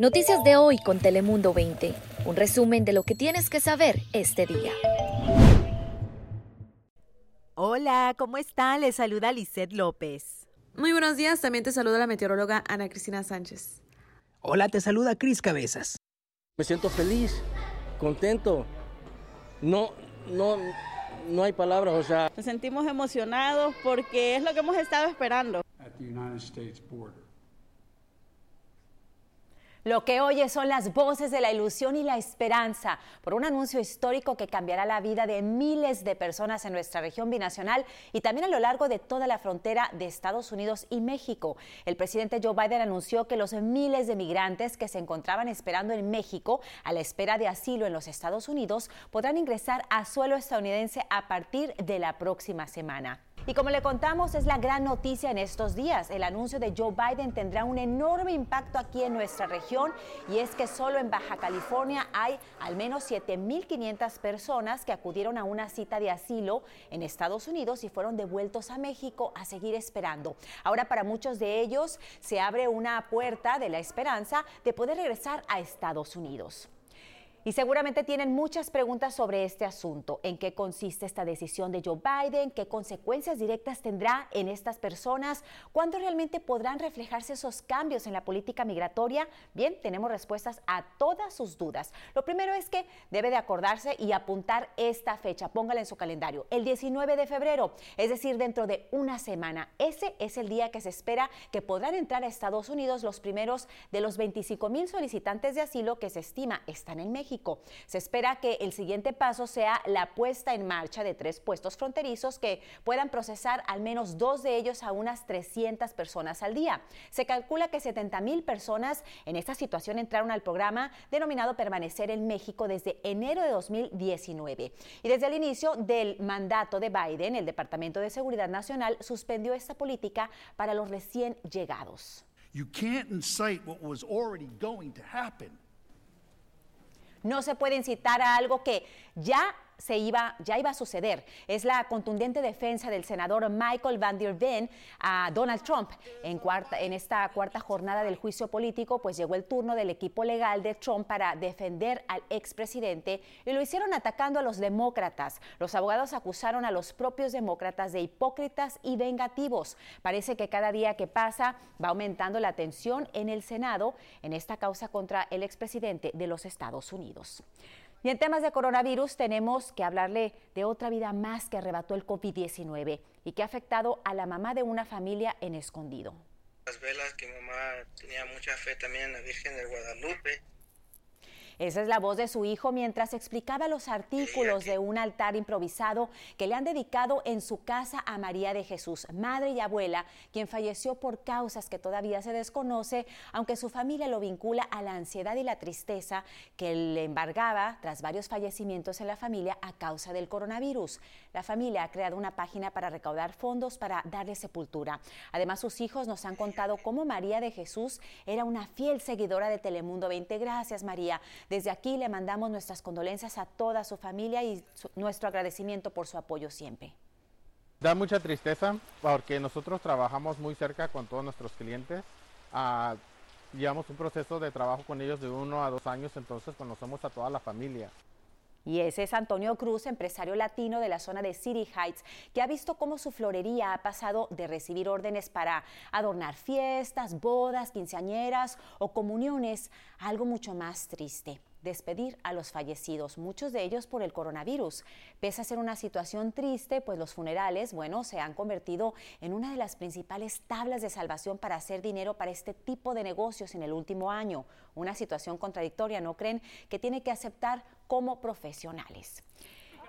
Noticias de hoy con Telemundo 20. Un resumen de lo que tienes que saber este día. Hola, ¿cómo están? Les saluda Lisette López. Muy buenos días, también te saluda la meteoróloga Ana Cristina Sánchez. Hola, te saluda Cris Cabezas. Me siento feliz, contento. No, no, no hay palabras, o sea. Nos sentimos emocionados porque es lo que hemos estado esperando. Lo que oye son las voces de la ilusión y la esperanza por un anuncio histórico que cambiará la vida de miles de personas en nuestra región binacional y también a lo largo de toda la frontera de Estados Unidos y México. El presidente Joe Biden anunció que los miles de migrantes que se encontraban esperando en México a la espera de asilo en los Estados Unidos podrán ingresar a suelo estadounidense a partir de la próxima semana. Y como le contamos, es la gran noticia en estos días. El anuncio de Joe Biden tendrá un enorme impacto aquí en nuestra región y es que solo en Baja California hay al menos 7.500 personas que acudieron a una cita de asilo en Estados Unidos y fueron devueltos a México a seguir esperando. Ahora para muchos de ellos se abre una puerta de la esperanza de poder regresar a Estados Unidos. Y seguramente tienen muchas preguntas sobre este asunto. ¿En qué consiste esta decisión de Joe Biden? ¿Qué consecuencias directas tendrá en estas personas? ¿Cuándo realmente podrán reflejarse esos cambios en la política migratoria? Bien, tenemos respuestas a todas sus dudas. Lo primero es que debe de acordarse y apuntar esta fecha. Póngala en su calendario. El 19 de febrero, es decir, dentro de una semana. Ese es el día que se espera que podrán entrar a Estados Unidos los primeros de los 25 mil solicitantes de asilo que se estima están en México. Se espera que el siguiente paso sea la puesta en marcha de tres puestos fronterizos que puedan procesar al menos dos de ellos a unas 300 personas al día. Se calcula que 70 mil personas en esta situación entraron al programa denominado Permanecer en México desde enero de 2019. Y desde el inicio del mandato de Biden, el Departamento de Seguridad Nacional suspendió esta política para los recién llegados. You can't incite what was already going to happen. No se puede incitar a algo que ya se iba, ya iba a suceder. Es la contundente defensa del senador Michael Van Der Ven a Donald Trump. En, cuarta, en esta cuarta jornada del juicio político, pues llegó el turno del equipo legal de Trump para defender al expresidente y lo hicieron atacando a los demócratas. Los abogados acusaron a los propios demócratas de hipócritas y vengativos. Parece que cada día que pasa va aumentando la tensión en el Senado en esta causa contra el expresidente de los Estados Unidos. Y en temas de coronavirus tenemos que hablarle de otra vida más que arrebató el COVID-19 y que ha afectado a la mamá de una familia en escondido. Las velas que mamá tenía mucha fe también en la Virgen de Guadalupe esa es la voz de su hijo mientras explicaba los artículos de un altar improvisado que le han dedicado en su casa a María de Jesús, madre y abuela, quien falleció por causas que todavía se desconoce, aunque su familia lo vincula a la ansiedad y la tristeza que le embargaba tras varios fallecimientos en la familia a causa del coronavirus. La familia ha creado una página para recaudar fondos para darle sepultura. Además, sus hijos nos han contado cómo María de Jesús era una fiel seguidora de Telemundo 20. Gracias, María. Desde aquí le mandamos nuestras condolencias a toda su familia y nuestro agradecimiento por su apoyo siempre. Da mucha tristeza porque nosotros trabajamos muy cerca con todos nuestros clientes. Ah, llevamos un proceso de trabajo con ellos de uno a dos años, entonces conocemos a toda la familia. Y ese es Antonio Cruz, empresario latino de la zona de City Heights, que ha visto cómo su florería ha pasado de recibir órdenes para adornar fiestas, bodas, quinceañeras o comuniones a algo mucho más triste despedir a los fallecidos, muchos de ellos por el coronavirus. Pese a ser una situación triste, pues los funerales, bueno, se han convertido en una de las principales tablas de salvación para hacer dinero para este tipo de negocios en el último año. Una situación contradictoria, ¿no creen? Que tiene que aceptar como profesionales.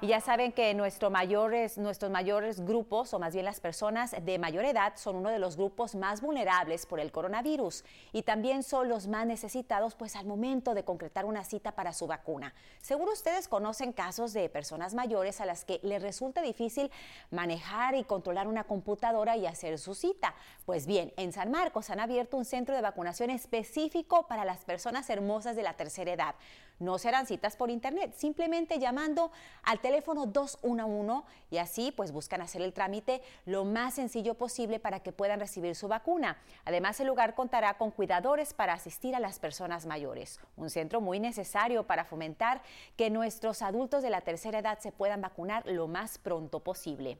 Y ya saben que nuestros mayores, nuestros mayores grupos, o más bien las personas de mayor edad, son uno de los grupos más vulnerables por el coronavirus y también son los más necesitados pues al momento de concretar una cita para su vacuna. Seguro ustedes conocen casos de personas mayores a las que les resulta difícil manejar y controlar una computadora y hacer su cita. Pues bien, en San Marcos han abierto un centro de vacunación específico para las personas hermosas de la tercera edad. No serán citas por internet, simplemente llamando al teléfono 211 y así pues buscan hacer el trámite lo más sencillo posible para que puedan recibir su vacuna. Además, el lugar contará con cuidadores para asistir a las personas mayores, un centro muy necesario para fomentar que nuestros adultos de la tercera edad se puedan vacunar lo más pronto posible.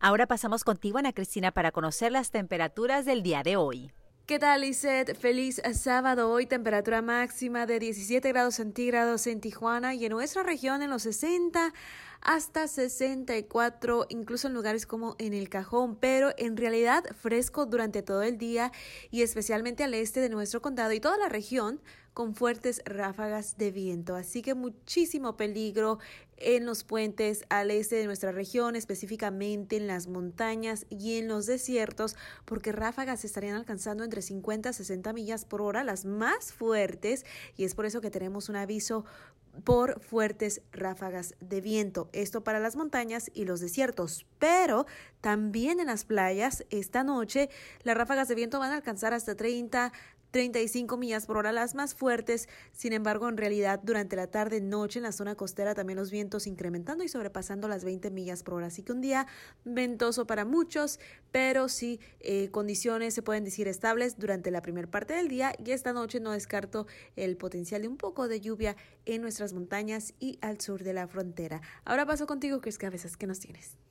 Ahora pasamos contigo, Ana Cristina, para conocer las temperaturas del día de hoy. ¿Qué tal, Lizeth? Feliz sábado. Hoy temperatura máxima de 17 grados centígrados en Tijuana y en nuestra región en los 60 hasta 64, incluso en lugares como en el cajón, pero en realidad fresco durante todo el día y especialmente al este de nuestro condado y toda la región con fuertes ráfagas de viento. Así que muchísimo peligro en los puentes al este de nuestra región, específicamente en las montañas y en los desiertos, porque ráfagas estarían alcanzando entre 50 y 60 millas por hora, las más fuertes, y es por eso que tenemos un aviso por fuertes ráfagas de viento. Esto para las montañas y los desiertos. Pero también en las playas, esta noche, las ráfagas de viento van a alcanzar hasta 30 35 millas por hora las más fuertes. Sin embargo, en realidad, durante la tarde noche en la zona costera también los vientos incrementando y sobrepasando las 20 millas por hora. Así que un día ventoso para muchos, pero sí eh, condiciones se pueden decir estables durante la primera parte del día. Y esta noche no descarto el potencial de un poco de lluvia en nuestras montañas y al sur de la frontera. Ahora paso contigo, Chris Cabezas. ¿Qué nos tienes?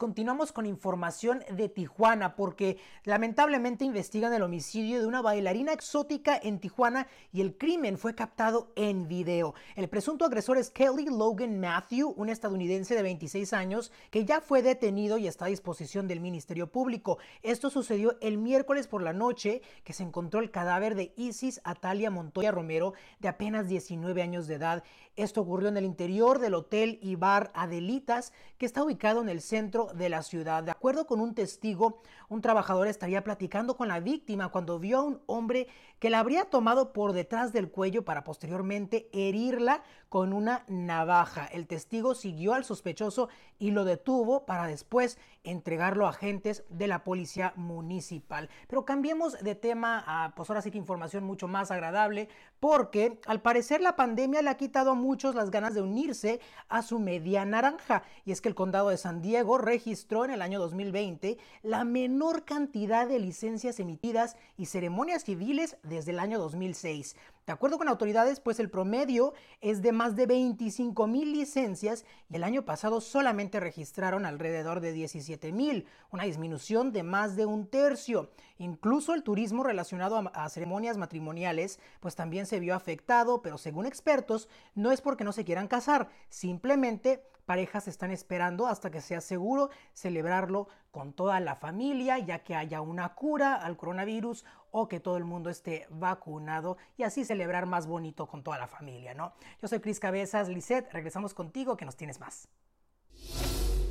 Continuamos con información de Tijuana porque lamentablemente investigan el homicidio de una bailarina exótica en Tijuana y el crimen fue captado en video. El presunto agresor es Kelly Logan Matthew, un estadounidense de 26 años que ya fue detenido y está a disposición del Ministerio Público. Esto sucedió el miércoles por la noche que se encontró el cadáver de Isis Atalia Montoya Romero de apenas 19 años de edad. Esto ocurrió en el interior del hotel y bar Adelitas que está ubicado en el centro de la ciudad. De acuerdo con un testigo, un trabajador estaría platicando con la víctima cuando vio a un hombre que la habría tomado por detrás del cuello para posteriormente herirla con una navaja. El testigo siguió al sospechoso y lo detuvo para después entregarlo a agentes de la policía municipal. Pero cambiemos de tema a, pues ahora sí que información mucho más agradable, porque al parecer la pandemia le ha quitado a muchos las ganas de unirse a su media naranja. Y es que el condado de San Diego registró en el año 2020 la menor cantidad de licencias emitidas y ceremonias civiles desde el año 2006. De acuerdo con autoridades, pues el promedio es de más de 25 mil licencias y el año pasado solamente registraron alrededor de 17 mil, una disminución de más de un tercio. Incluso el turismo relacionado a, ceremonias matrimoniales, pues también se vio afectado, pero según expertos, no es porque no se quieran casar, simplemente parejas están esperando hasta que sea seguro celebrarlo con toda la familia, ya que haya una cura al coronavirus o que todo el mundo esté vacunado y así celebrar más bonito con toda la familia, ¿no? Yo soy Cris Cabezas, Lisette, regresamos contigo que nos tienes más.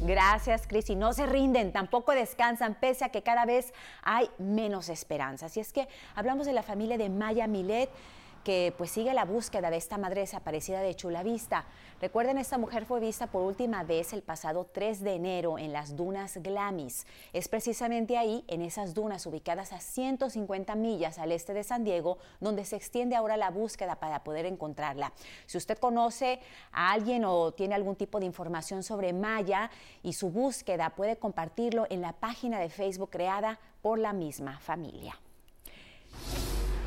Gracias, Cris. Y no se rinden, tampoco descansan, pese a que cada vez hay menos esperanza. Así es que hablamos de la familia de Maya Milet que pues sigue la búsqueda de esta madre desaparecida de Chula Vista. Recuerden, esta mujer fue vista por última vez el pasado 3 de enero en las dunas Glamis. Es precisamente ahí, en esas dunas ubicadas a 150 millas al este de San Diego, donde se extiende ahora la búsqueda para poder encontrarla. Si usted conoce a alguien o tiene algún tipo de información sobre Maya y su búsqueda, puede compartirlo en la página de Facebook creada por la misma familia.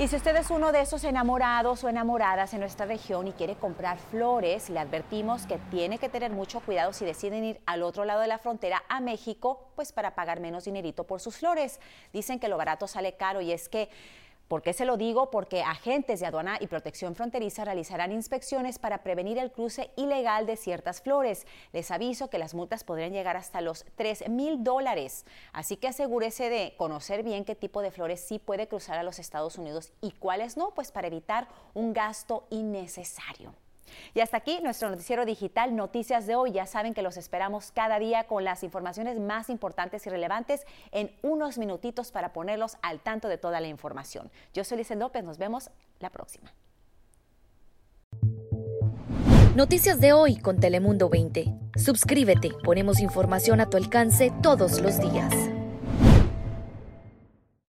Y si usted es uno de esos enamorados o enamoradas en nuestra región y quiere comprar flores, le advertimos que tiene que tener mucho cuidado si deciden ir al otro lado de la frontera a México, pues para pagar menos dinerito por sus flores. Dicen que lo barato sale caro y es que ¿Por qué se lo digo? Porque agentes de aduana y protección fronteriza realizarán inspecciones para prevenir el cruce ilegal de ciertas flores. Les aviso que las multas podrían llegar hasta los 3 mil dólares. Así que asegúrese de conocer bien qué tipo de flores sí puede cruzar a los Estados Unidos y cuáles no, pues para evitar un gasto innecesario. Y hasta aquí nuestro noticiero digital Noticias de hoy. Ya saben que los esperamos cada día con las informaciones más importantes y relevantes en unos minutitos para ponerlos al tanto de toda la información. Yo soy Lice López, nos vemos la próxima. Noticias de hoy con Telemundo 20. Suscríbete, ponemos información a tu alcance todos los días.